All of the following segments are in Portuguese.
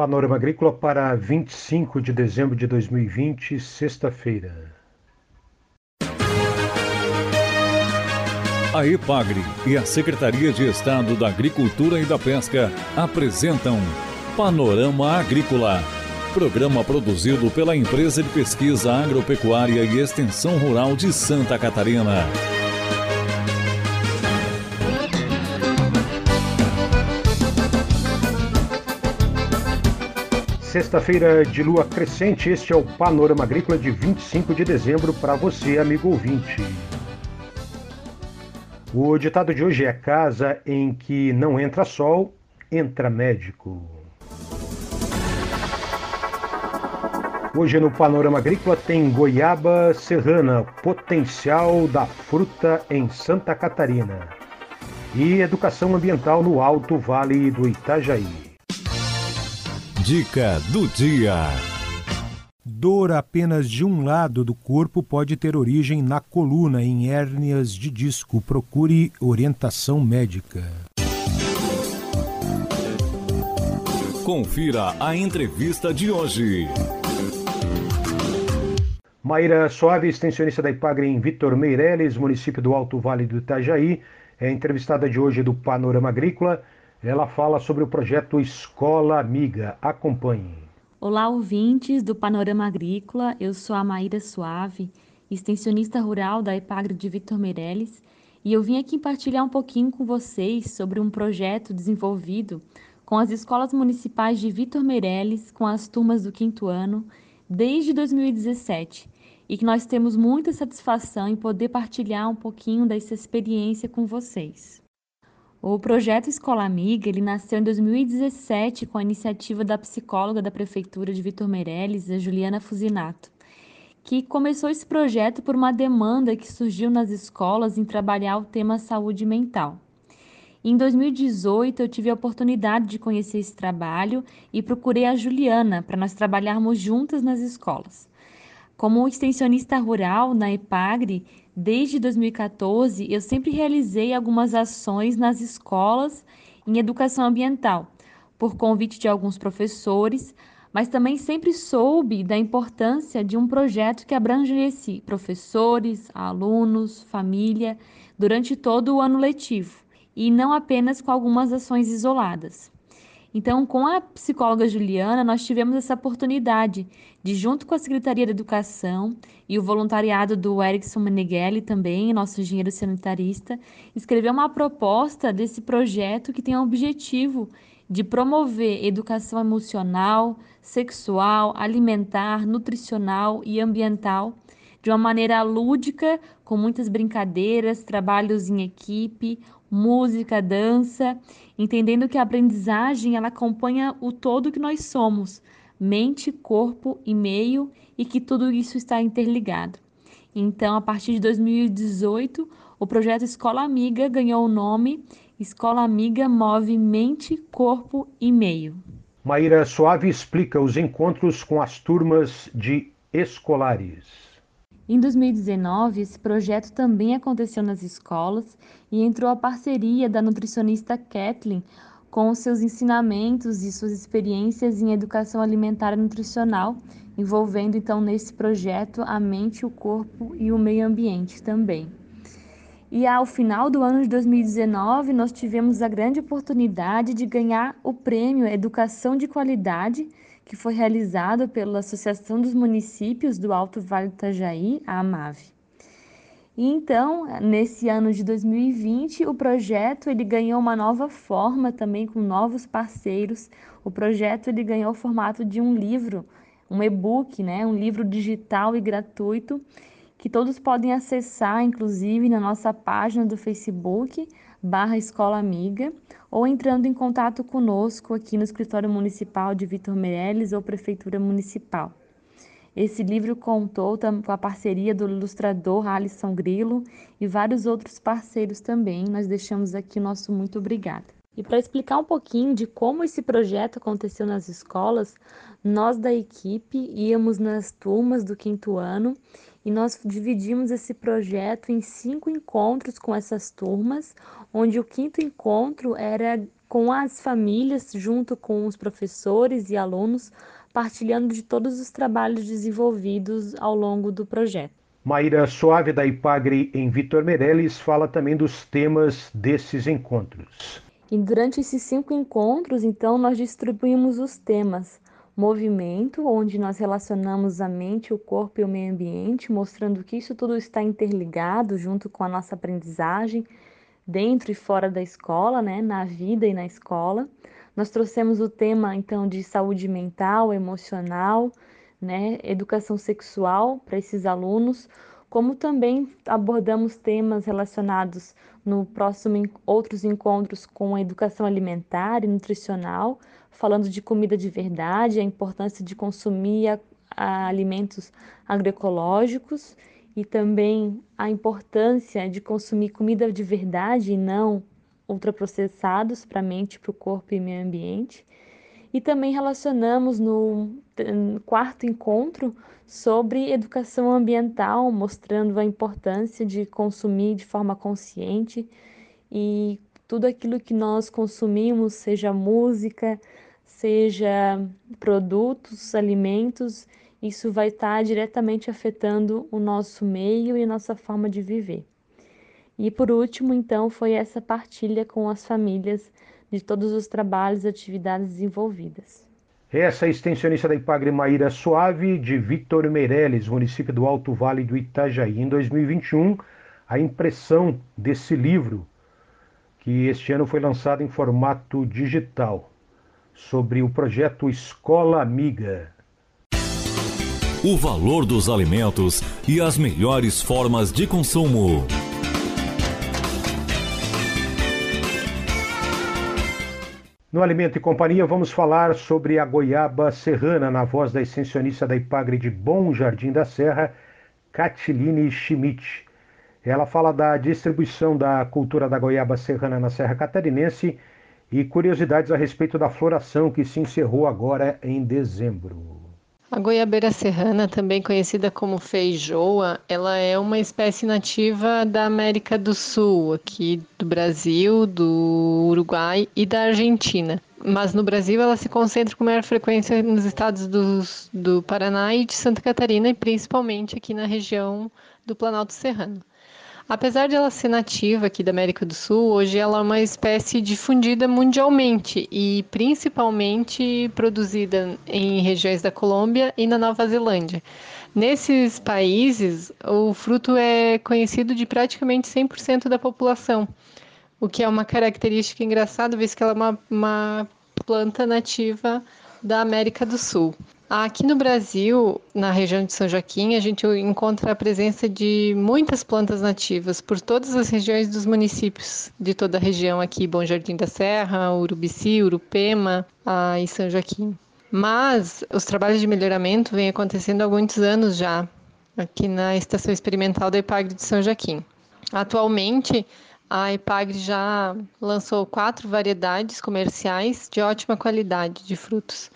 Panorama Agrícola para 25 de dezembro de 2020, sexta-feira. A EPAGRE e a Secretaria de Estado da Agricultura e da Pesca apresentam Panorama Agrícola, programa produzido pela Empresa de Pesquisa Agropecuária e Extensão Rural de Santa Catarina. Sexta-feira de lua crescente, este é o Panorama Agrícola de 25 de dezembro para você, amigo ouvinte. O ditado de hoje é: Casa em que não entra sol, entra médico. Hoje no Panorama Agrícola tem goiaba serrana, potencial da fruta em Santa Catarina. E educação ambiental no Alto Vale do Itajaí. Dica do dia. Dor apenas de um lado do corpo pode ter origem na coluna em hérnias de disco. Procure orientação médica. Confira a entrevista de hoje. Maíra Soave, extensionista da IPAGRE em Vitor Meireles, município do Alto Vale do Itajaí, é entrevistada de hoje do Panorama Agrícola. Ela fala sobre o projeto Escola Amiga. Acompanhe. Olá, ouvintes do Panorama Agrícola. Eu sou a Maíra Suave, extensionista rural da EPAGRE de Vitor Meirelles, e eu vim aqui partilhar um pouquinho com vocês sobre um projeto desenvolvido com as escolas municipais de Vitor Meirelles, com as turmas do quinto ano, desde 2017, e que nós temos muita satisfação em poder partilhar um pouquinho dessa experiência com vocês. O projeto Escola Amiga, ele nasceu em 2017 com a iniciativa da psicóloga da prefeitura de Vitor Meirelles, a Juliana Fusinato, que começou esse projeto por uma demanda que surgiu nas escolas em trabalhar o tema saúde mental. Em 2018, eu tive a oportunidade de conhecer esse trabalho e procurei a Juliana para nós trabalharmos juntas nas escolas. Como extensionista rural na EPAGRE, Desde 2014, eu sempre realizei algumas ações nas escolas em educação ambiental, por convite de alguns professores, mas também sempre soube da importância de um projeto que abrangesse professores, alunos, família, durante todo o ano letivo, e não apenas com algumas ações isoladas. Então, com a psicóloga Juliana, nós tivemos essa oportunidade de, junto com a Secretaria da Educação e o voluntariado do Erickson Meneghelli também, nosso engenheiro sanitarista, escrever uma proposta desse projeto que tem o objetivo de promover educação emocional, sexual, alimentar, nutricional e ambiental de uma maneira lúdica, com muitas brincadeiras, trabalhos em equipe, música, dança, entendendo que a aprendizagem ela acompanha o todo que nós somos, mente, corpo e meio, e que tudo isso está interligado. Então, a partir de 2018, o projeto Escola Amiga ganhou o nome Escola Amiga Move Mente, Corpo e Meio. Maíra Suave explica os encontros com as turmas de escolares. Em 2019, esse projeto também aconteceu nas escolas e entrou a parceria da nutricionista Kathleen com seus ensinamentos e suas experiências em educação alimentar e nutricional, envolvendo então nesse projeto a mente, o corpo e o meio ambiente também. E ao final do ano de 2019, nós tivemos a grande oportunidade de ganhar o prêmio Educação de Qualidade que foi realizado pela Associação dos Municípios do Alto Vale do Itajaí, a AMAVE. E então, nesse ano de 2020, o projeto ele ganhou uma nova forma também com novos parceiros. O projeto ele ganhou o formato de um livro, um e-book, né, um livro digital e gratuito que todos podem acessar, inclusive na nossa página do Facebook, barra Escola Amiga, ou entrando em contato conosco aqui no Escritório Municipal de Vitor Meirelles ou Prefeitura Municipal. Esse livro contou com a parceria do ilustrador Alisson Grilo e vários outros parceiros também. Nós deixamos aqui o nosso muito obrigada. E para explicar um pouquinho de como esse projeto aconteceu nas escolas, nós da equipe íamos nas turmas do quinto ano e nós dividimos esse projeto em cinco encontros com essas turmas, onde o quinto encontro era com as famílias, junto com os professores e alunos, partilhando de todos os trabalhos desenvolvidos ao longo do projeto. Maíra Suave da Ipagre em Vitor Meirelles fala também dos temas desses encontros. E durante esses cinco encontros, então, nós distribuímos os temas movimento, onde nós relacionamos a mente, o corpo e o meio ambiente, mostrando que isso tudo está interligado junto com a nossa aprendizagem dentro e fora da escola, né, na vida e na escola. Nós trouxemos o tema então de saúde mental, emocional, né, educação sexual para esses alunos, como também abordamos temas relacionados no próximo outros encontros com a educação alimentar e nutricional, falando de comida de verdade, a importância de consumir a, a alimentos agroecológicos e também a importância de consumir comida de verdade e não ultraprocessados para a mente, para o corpo e meio ambiente. E também relacionamos no quarto encontro sobre educação ambiental, mostrando a importância de consumir de forma consciente e tudo aquilo que nós consumimos, seja música, seja produtos, alimentos, isso vai estar diretamente afetando o nosso meio e nossa forma de viver. E por último, então, foi essa partilha com as famílias de todos os trabalhos e atividades desenvolvidas. Essa é a extensionista da Ipagre Maíra Suave, de Vitor Meirelles, município do Alto Vale do Itajaí. Em 2021, a impressão desse livro, que este ano foi lançado em formato digital, sobre o projeto Escola Amiga. O valor dos alimentos e as melhores formas de consumo. No Alimento e Companhia, vamos falar sobre a goiaba serrana, na voz da extensionista da Ipagre de Bom Jardim da Serra, Catiline Schmidt. Ela fala da distribuição da cultura da goiaba serrana na Serra Catarinense e curiosidades a respeito da floração que se encerrou agora em dezembro. A goiabeira serrana, também conhecida como feijoa, ela é uma espécie nativa da América do Sul, aqui do Brasil, do Uruguai e da Argentina. Mas no Brasil ela se concentra com maior frequência nos estados do, do Paraná e de Santa Catarina, e principalmente aqui na região do Planalto Serrano. Apesar de ela ser nativa aqui da América do Sul, hoje ela é uma espécie difundida mundialmente e principalmente produzida em regiões da Colômbia e na Nova Zelândia. Nesses países, o fruto é conhecido de praticamente 100% da população, o que é uma característica engraçada, visto que ela é uma, uma planta nativa da América do Sul. Aqui no Brasil, na região de São Joaquim, a gente encontra a presença de muitas plantas nativas por todas as regiões dos municípios de toda a região aqui, Bom Jardim da Serra, Urubici, Urupema ah, e São Joaquim. Mas os trabalhos de melhoramento vêm acontecendo há muitos anos já, aqui na Estação Experimental da Ipagre de São Joaquim. Atualmente, a Ipagre já lançou quatro variedades comerciais de ótima qualidade de frutos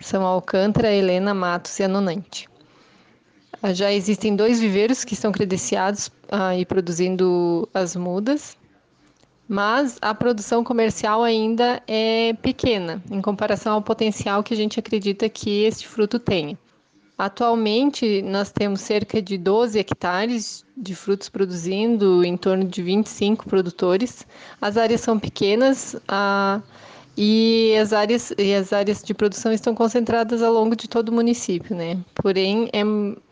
são Alcântara, Helena, Matos e Anonante. Ah, já existem dois viveiros que estão credenciados ah, e produzindo as mudas, mas a produção comercial ainda é pequena em comparação ao potencial que a gente acredita que este fruto tenha. Atualmente, nós temos cerca de 12 hectares de frutos produzindo, em torno de 25 produtores. As áreas são pequenas, a e as áreas e as áreas de produção estão concentradas ao longo de todo o município, né? Porém, é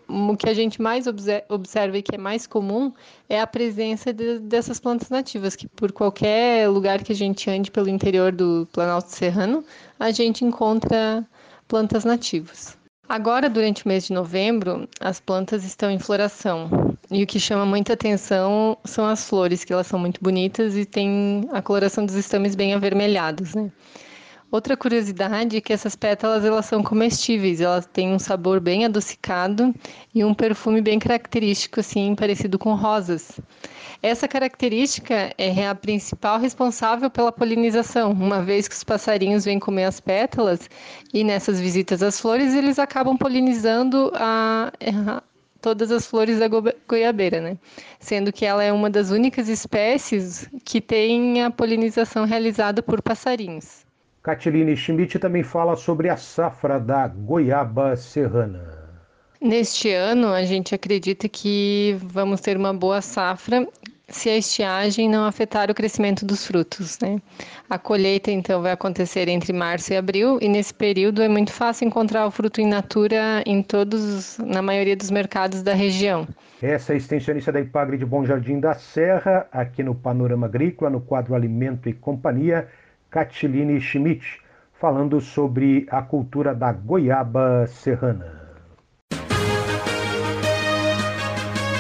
o que a gente mais observa e que é mais comum é a presença de, dessas plantas nativas, que por qualquer lugar que a gente ande pelo interior do Planalto Serrano, a gente encontra plantas nativas. Agora, durante o mês de novembro, as plantas estão em floração. E o que chama muita atenção são as flores, que elas são muito bonitas e têm a coloração dos estames bem avermelhados, né? Outra curiosidade é que essas pétalas elas são comestíveis, elas têm um sabor bem adocicado e um perfume bem característico, assim, parecido com rosas. Essa característica é a principal responsável pela polinização, uma vez que os passarinhos vêm comer as pétalas e nessas visitas às flores eles acabam polinizando a, todas as flores da goiabeira, né? Sendo que ela é uma das únicas espécies que tem a polinização realizada por passarinhos. Catiline Schmidt também fala sobre a safra da goiaba serrana. Neste ano, a gente acredita que vamos ter uma boa safra se a estiagem não afetar o crescimento dos frutos. Né? A colheita, então, vai acontecer entre março e abril, e nesse período é muito fácil encontrar o fruto in natura em todos, na maioria dos mercados da região. Essa é a extensionista da Ipagre de Bom Jardim da Serra, aqui no Panorama Agrícola, no quadro Alimento e Companhia, Catiline Schmidt, falando sobre a cultura da goiaba serrana.